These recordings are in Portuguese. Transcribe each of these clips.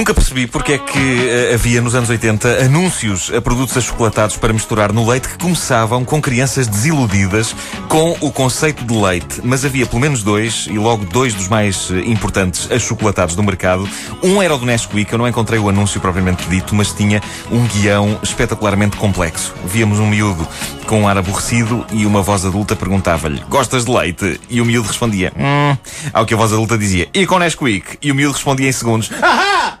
Nunca percebi porque é que uh, havia nos anos 80 anúncios a produtos achocolatados para misturar no leite que começavam com crianças desiludidas com o conceito de leite. Mas havia pelo menos dois, e logo dois dos mais uh, importantes achocolatados do mercado. Um era o do Nesquik, eu não encontrei o anúncio propriamente dito, mas tinha um guião espetacularmente complexo. Víamos um miúdo com um ar aborrecido e uma voz adulta perguntava-lhe: Gostas de leite? E o miúdo respondia: Hum. Ao que a voz adulta dizia: E com Nesquik? E o miúdo respondia em segundos: Ahá!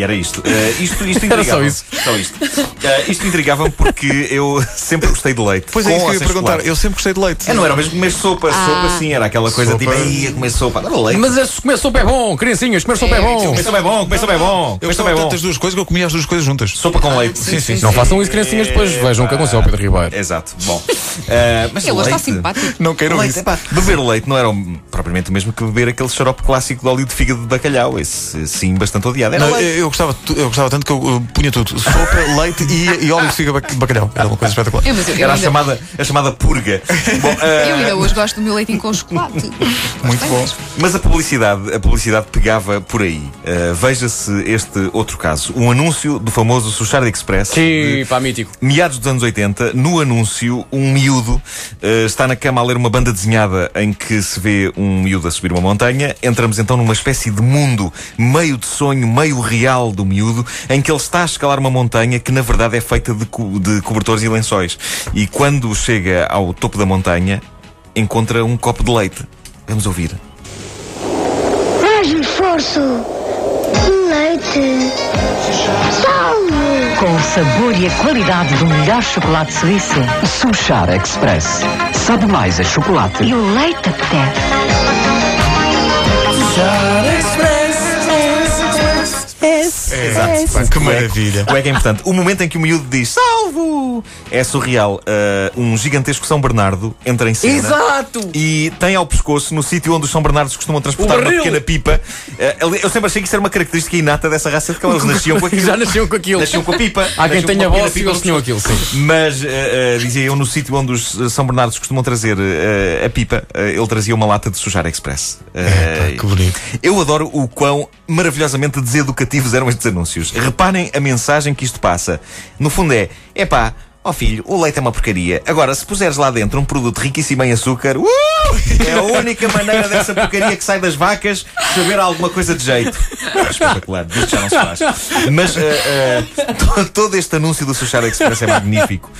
E era isto. Uh, isto, isto Era só isso. Só isto. Uh, isto intrigava-me porque eu sempre gostei de leite. Pois é, isso que eu ia perguntar. chocolate. Eu sempre gostei de leite. É, não era mesmo comer sopa. Sopa sim, era aquela coisa Sopa. tipo, ia comer sopa. Agora leite. Mas esse comer sopa é bom, criancinhas, comer sopa é bom. Comer sopa é bom, comer sopa é bom. Eu Comer sopa gostava é bom. tanto das duas coisas que eu comia as duas coisas juntas. Sopa com leite. Sim, sim, Não façam isso, criancinhas, depois vejam o que aconteceu ao Pedro Ribeiro. Exato. Bom. Uh, mas Ele hoje está leite- simpático. Não queiram Leite, isso. epá, beber leite não era o- propriamente o mesmo que beber aquele xarope clássico de óleo de fígado de bacalhau. Esse, sim, bastante odiado. Era Não, leite. eu gostava, eu gostava tanto que eu uh, punha tudo: sopa, leite e, e óleo de figa bacalhau. Era uma coisa espetacular. Eu, mas eu, Era a ainda, chamada, a chamada purga. Bom, uh, eu ainda hoje gosto do meu leitinho com chocolate. Muito bom. Mas a publicidade, a publicidade pegava por aí. Uh, Veja-se este outro caso. Um anúncio do famoso Sushard Express. Sim, pá, mítico. Meados dos anos 80, no anúncio, um miúdo eh, está na cama a ler uma banda desenhada em que se vê um miúdo a subir uma montanha. Entramos então numa espécie de mundo meio de sonho, meio real do miúdo, em que ele está a escalar uma montanha que na verdade é feita de, co- de cobertores e lençóis. E quando chega ao topo da montanha, encontra um copo de leite. Vamos ouvir. Mais esforço. Leite. Salve. Com o sabor e a qualidade do melhor chocolate suíço. Sushar Express. Sabe mais a chocolate. E o leite apetece. Exato. Pá, que maravilha. O é que é importante. O momento em que o miúdo diz salvo é surreal. Uh, um gigantesco São Bernardo entra em cena. Exato! E tem ao pescoço, no sítio onde os São Bernardos costumam transportar uma pequena pipa. uh, eu sempre achei que isso era uma característica inata dessa raça de cão. Eles nasciam com aquilo. Já nasciam com aquilo. Nasciam com a pipa. Há quem tenha voz e eles tinham aquilo, sim. Mas, uh, uh, dizia eu, no sítio onde os uh, São Bernardos costumam trazer uh, a pipa, ele trazia uma lata de sujar express. Uh, que bonito. eu adoro o quão maravilhosamente deseducativos eram estes anúncios. Reparem a mensagem que isto passa. No fundo é: epá, ó filho, o leite é uma porcaria. Agora, se puseres lá dentro um produto riquíssimo em açúcar, uh, é a única maneira dessa porcaria que sai das vacas saber alguma coisa de jeito. É espetacular, isto já não se faz. Mas uh, uh, to- todo este anúncio do Sushar Express é magnífico.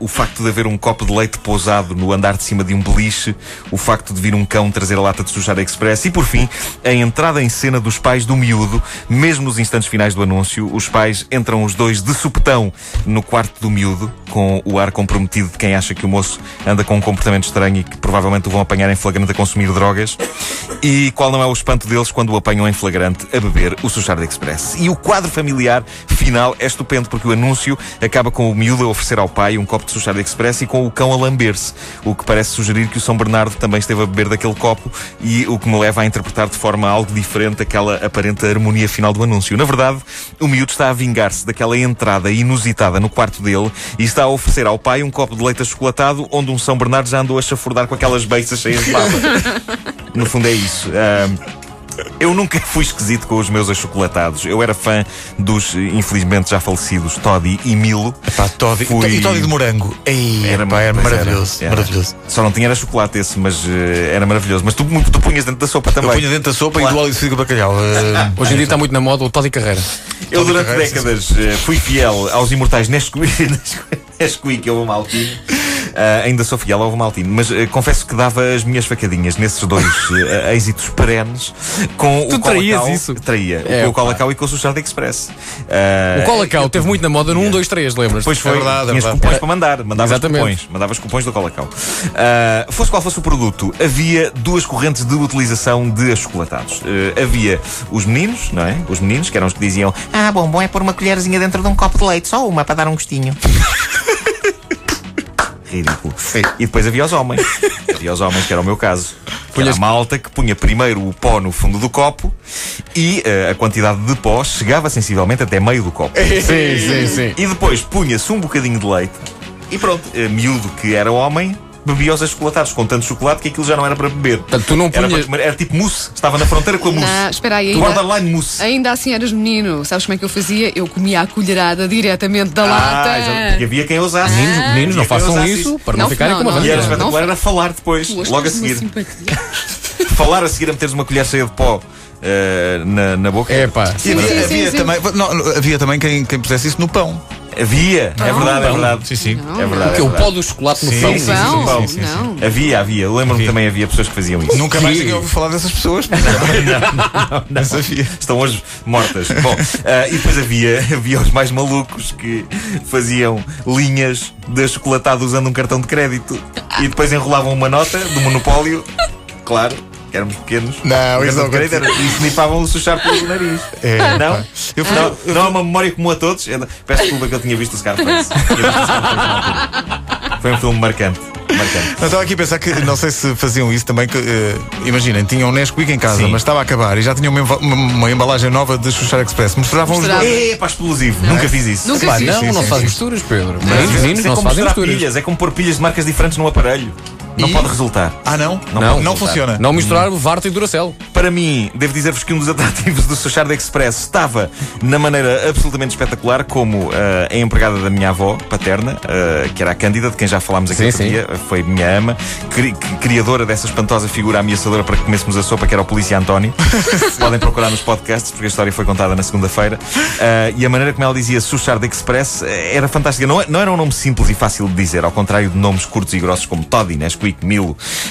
O facto de haver um copo de leite pousado no andar de cima de um beliche, o facto de vir um cão trazer a lata de Sushar Express e, por fim, a entrada em cena dos pais do miúdo, mesmo nos instantes finais do anúncio, os pais entram os dois de supetão no quarto do miúdo, com o ar comprometido de quem acha que o moço anda com um comportamento estranho e que provavelmente o vão apanhar em flagrante a consumir drogas. E qual não é o espanto deles quando o apanham em flagrante a beber o Sushard Express? E o quadro familiar final é estupendo porque o anúncio acaba com o miúdo a oferecer ao pai um copo de Sushard Express e com o cão a lamber-se, o que parece sugerir que o São Bernardo também esteve a beber daquele copo e o que me leva a interpretar de forma algo diferente aquela aparente harmonia final do anúncio. Na verdade, o miúdo está a vingar-se daquela entrada inusitada no quarto dele e está a oferecer ao pai um copo de leite achocolatado onde um São Bernardo já andou a chafurdar com aquelas beiças cheias de baba. No fundo é isso. Ahm, eu nunca fui esquisito com os meus achocolatados. Eu era fã dos, infelizmente, já falecidos Toddy e Milo. Pá, Toddy, Fui- E Toddy de morango. Ei, Era, pá, era maravilhoso. era. Maravilhoso. Só não tinha era chocolate esse, mas eh, era maravilhoso. Mas tu, tu punhas dentro da sopa Eu também. punha dentro da sopa Claro. e do óleo de bacalhau. Eh, Hoje em dia está muito na moda o Toddy Carreira. Eu Toddy durante Carreira, sim, décadas eh, fui fiel aos imortais Nesquik, Nesquik, Nesquik ou Maltine. Ah, ainda sou fiel ao Maltine, mas eh, confesso que dava as minhas facadinhas nesses dois eh, êxitos perenes com Tu o traías Colacau. isso? Traía. É, com o. Colacau e com o Sushard Express. Ah, O Colacau teve muito na moda no 1, 2, 3, lembras? Depois foi, É verdade, é tinhas cupons para mandar, mandavas Exatamente. cupons, mandavas cupons do Colacau. Ah, fosse qual fosse o produto, havia duas correntes de utilização de achocolatados. Ah, havia os meninos, não é? Os meninos, que eram os que diziam: Ah, bom, bom é pôr uma colherzinha dentro de um copo de leite, só uma para dar um gostinho. Ridículo. E depois havia os homens. Havia os homens, que era o meu caso. Que Era a Punhas- malta que punha primeiro o pó no fundo do copo e ah, a quantidade de pó chegava sensivelmente até meio do copo. Sim, sim, sim. E depois punha-se um bocadinho de leite e pronto, eh, miúdo que era homem, bebia os achocolatados com tanto chocolate que aquilo já não era para beber. Portanto, tu não Era, para punhas. comer- era tipo mousse, estava na fronteira com a mousse. Não, espera aí, Tu ainda, borderline mousse. ainda assim eras menino. Sabes como é que eu fazia? Eu comia a colherada diretamente da Ah, lata. já- porque havia quem ousasse. Meninos, meninos, Havia não façam isso para não, Não, ficarem não, com uma. E era espetacular, era falar depois, Tu logo a seguir. Falar a seguir a meteres uma colher cheia de pó eh, na, na boca. É pá. E Sim, havia, havia também, não, havia também quem, quem pusesse isso no pão. Havia, é verdade, é verdade. Sim, sim. Não, É verdade. Que é é o pó do chocolate no Sim, pão. sim, sim, Não, pão. sim, sim, não. Havia, havia. Eu lembro-me Havia. também havia pessoas que faziam isso. Nunca mais Que- ninguém ouviu falar dessas pessoas. Mas havia. Estão hoje mortas. Bom, ah, e depois havia, havia os mais malucos que faziam linhas de achocolatado usando um cartão de crédito e depois enrolavam uma nota do monopólio, claro. Que Éramos pequenos. Não, isso não crédito era- E snifavam o suchar pelo nariz. É, não? pá. Eu fui- não, não é uma memória comum a todos. Eu- Peço desculpa que eu tinha visto o Scarface. Eu. Foi um filme marcante. marcante. Eu estava aqui a pensar que não sei se faziam isso também. Que, eh, imaginem, tinham um Nesquik em casa, Sim. mas estava a acabar e já tinham uma, uma- uma embalagem nova de Xuxar Express. Misturavam os Misturava. dois. É, pá, explosivo. Nunca fiz isso. Nunca fiz. não, sim, não sim, faz sim. misturas, Pedro. Mas Meninos, é meninos, não se como fazem misturas. pilhas, é como pôr pilhas de marcas diferentes num aparelho. Não E? pode resultar. Ah, não? Não Não, pode Não resultar. funciona. Não misturar Varta e Duracell. Para mim, devo dizer-vos que um dos atrativos do Sachard Express estava na maneira absolutamente espetacular como ah, a empregada da minha avó paterna, ah, que era a Cândida, de quem já falámos aqui Sim, outro sim. dia, foi minha ama, cri- cri- criadora dessa espantosa figura ameaçadora para que comêssemos a sopa, que era o Polícia António. Podem procurar nos podcasts, porque a história foi contada na segunda-feira. Ah, e a maneira como ela dizia Sachard Express era fantástica. Não, é- não era um nome simples e fácil de dizer, ao contrário de nomes curtos e grossos como Toddy, Nesquik,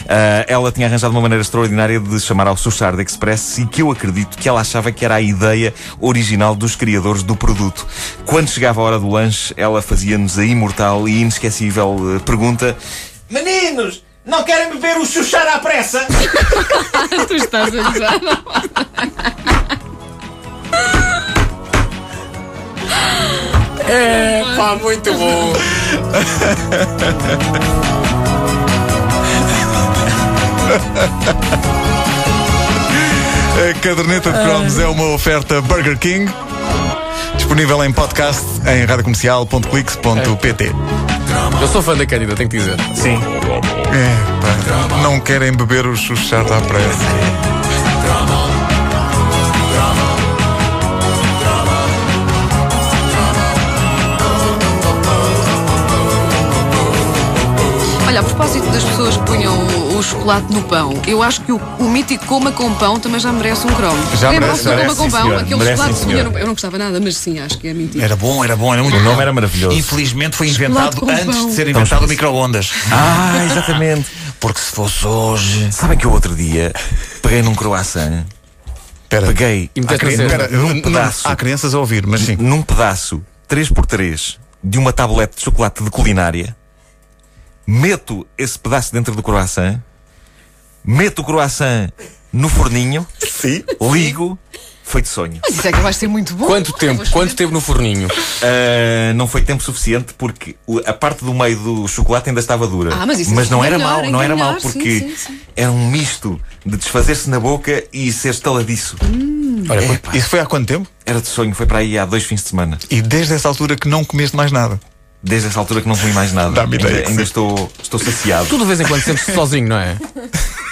Ah, ela tinha arranjado uma maneira extraordinária de chamar ao Suchard Express e que eu acredito que ela achava que era a ideia original dos criadores do produto. Quando chegava a hora do lanche, ela fazia-nos a imortal e inesquecível eh, pergunta: Meninos, não querem beber o Suchar à pressa? Tu estás a usar. É, pá, muito bom. A caderneta de cromos é uma oferta Burger King. Disponível em podcast em radiocomercial.clix.pt. Eu sou fã da Cândida, tenho que dizer. Sim. É, pá, não querem beber o Xuxar à pressa. Olha, a propósito das pessoas que punham chocolate no pão, eu acho que o, o mítico coma com pão também já merece um cromo. Já merece, do merece, coma com sim, pão? Aquele Merece, chocolate sim, que eu não, eu não gostava nada, mas sim, acho que é mítico. Era bom, era bom, era muito O bom. nome era maravilhoso. Infelizmente foi Chocolate inventado com antes pão. de ser inventado o micro-ondas. Ah, exatamente. Porque se fosse hoje. Sabem que eu outro dia peguei num croissant, Espera, peguei E meteste na espera, num não- pedaço. há crianças a ouvir, mas sim. num pedaço 3x3 de uma tablete de chocolate de culinária, meto esse pedaço dentro do croissant, meto o croissant no forninho, ligo, foi de sonho. Mas isso é que vai ser muito bom. Quanto tempo? Quanto tempo no forninho? Ah, não foi tempo suficiente porque a parte do meio do chocolate ainda estava dura. Ah, mas isso não é era melhor, mau, ainda não era melhor, mau sim, porque sim, sim. era um misto de desfazer-se na boca e ser estaladiço. Olha, Epá. isso foi há quanto tempo? Era de sonho, foi para aí há dois fins de semana. E desde essa altura que não comeste mais nada. Desde essa altura que não comi mais nada. Dá-me ideia ainda ainda sim. estou, estou saciado. Tu de vez em quando sentes-te sozinho, não é?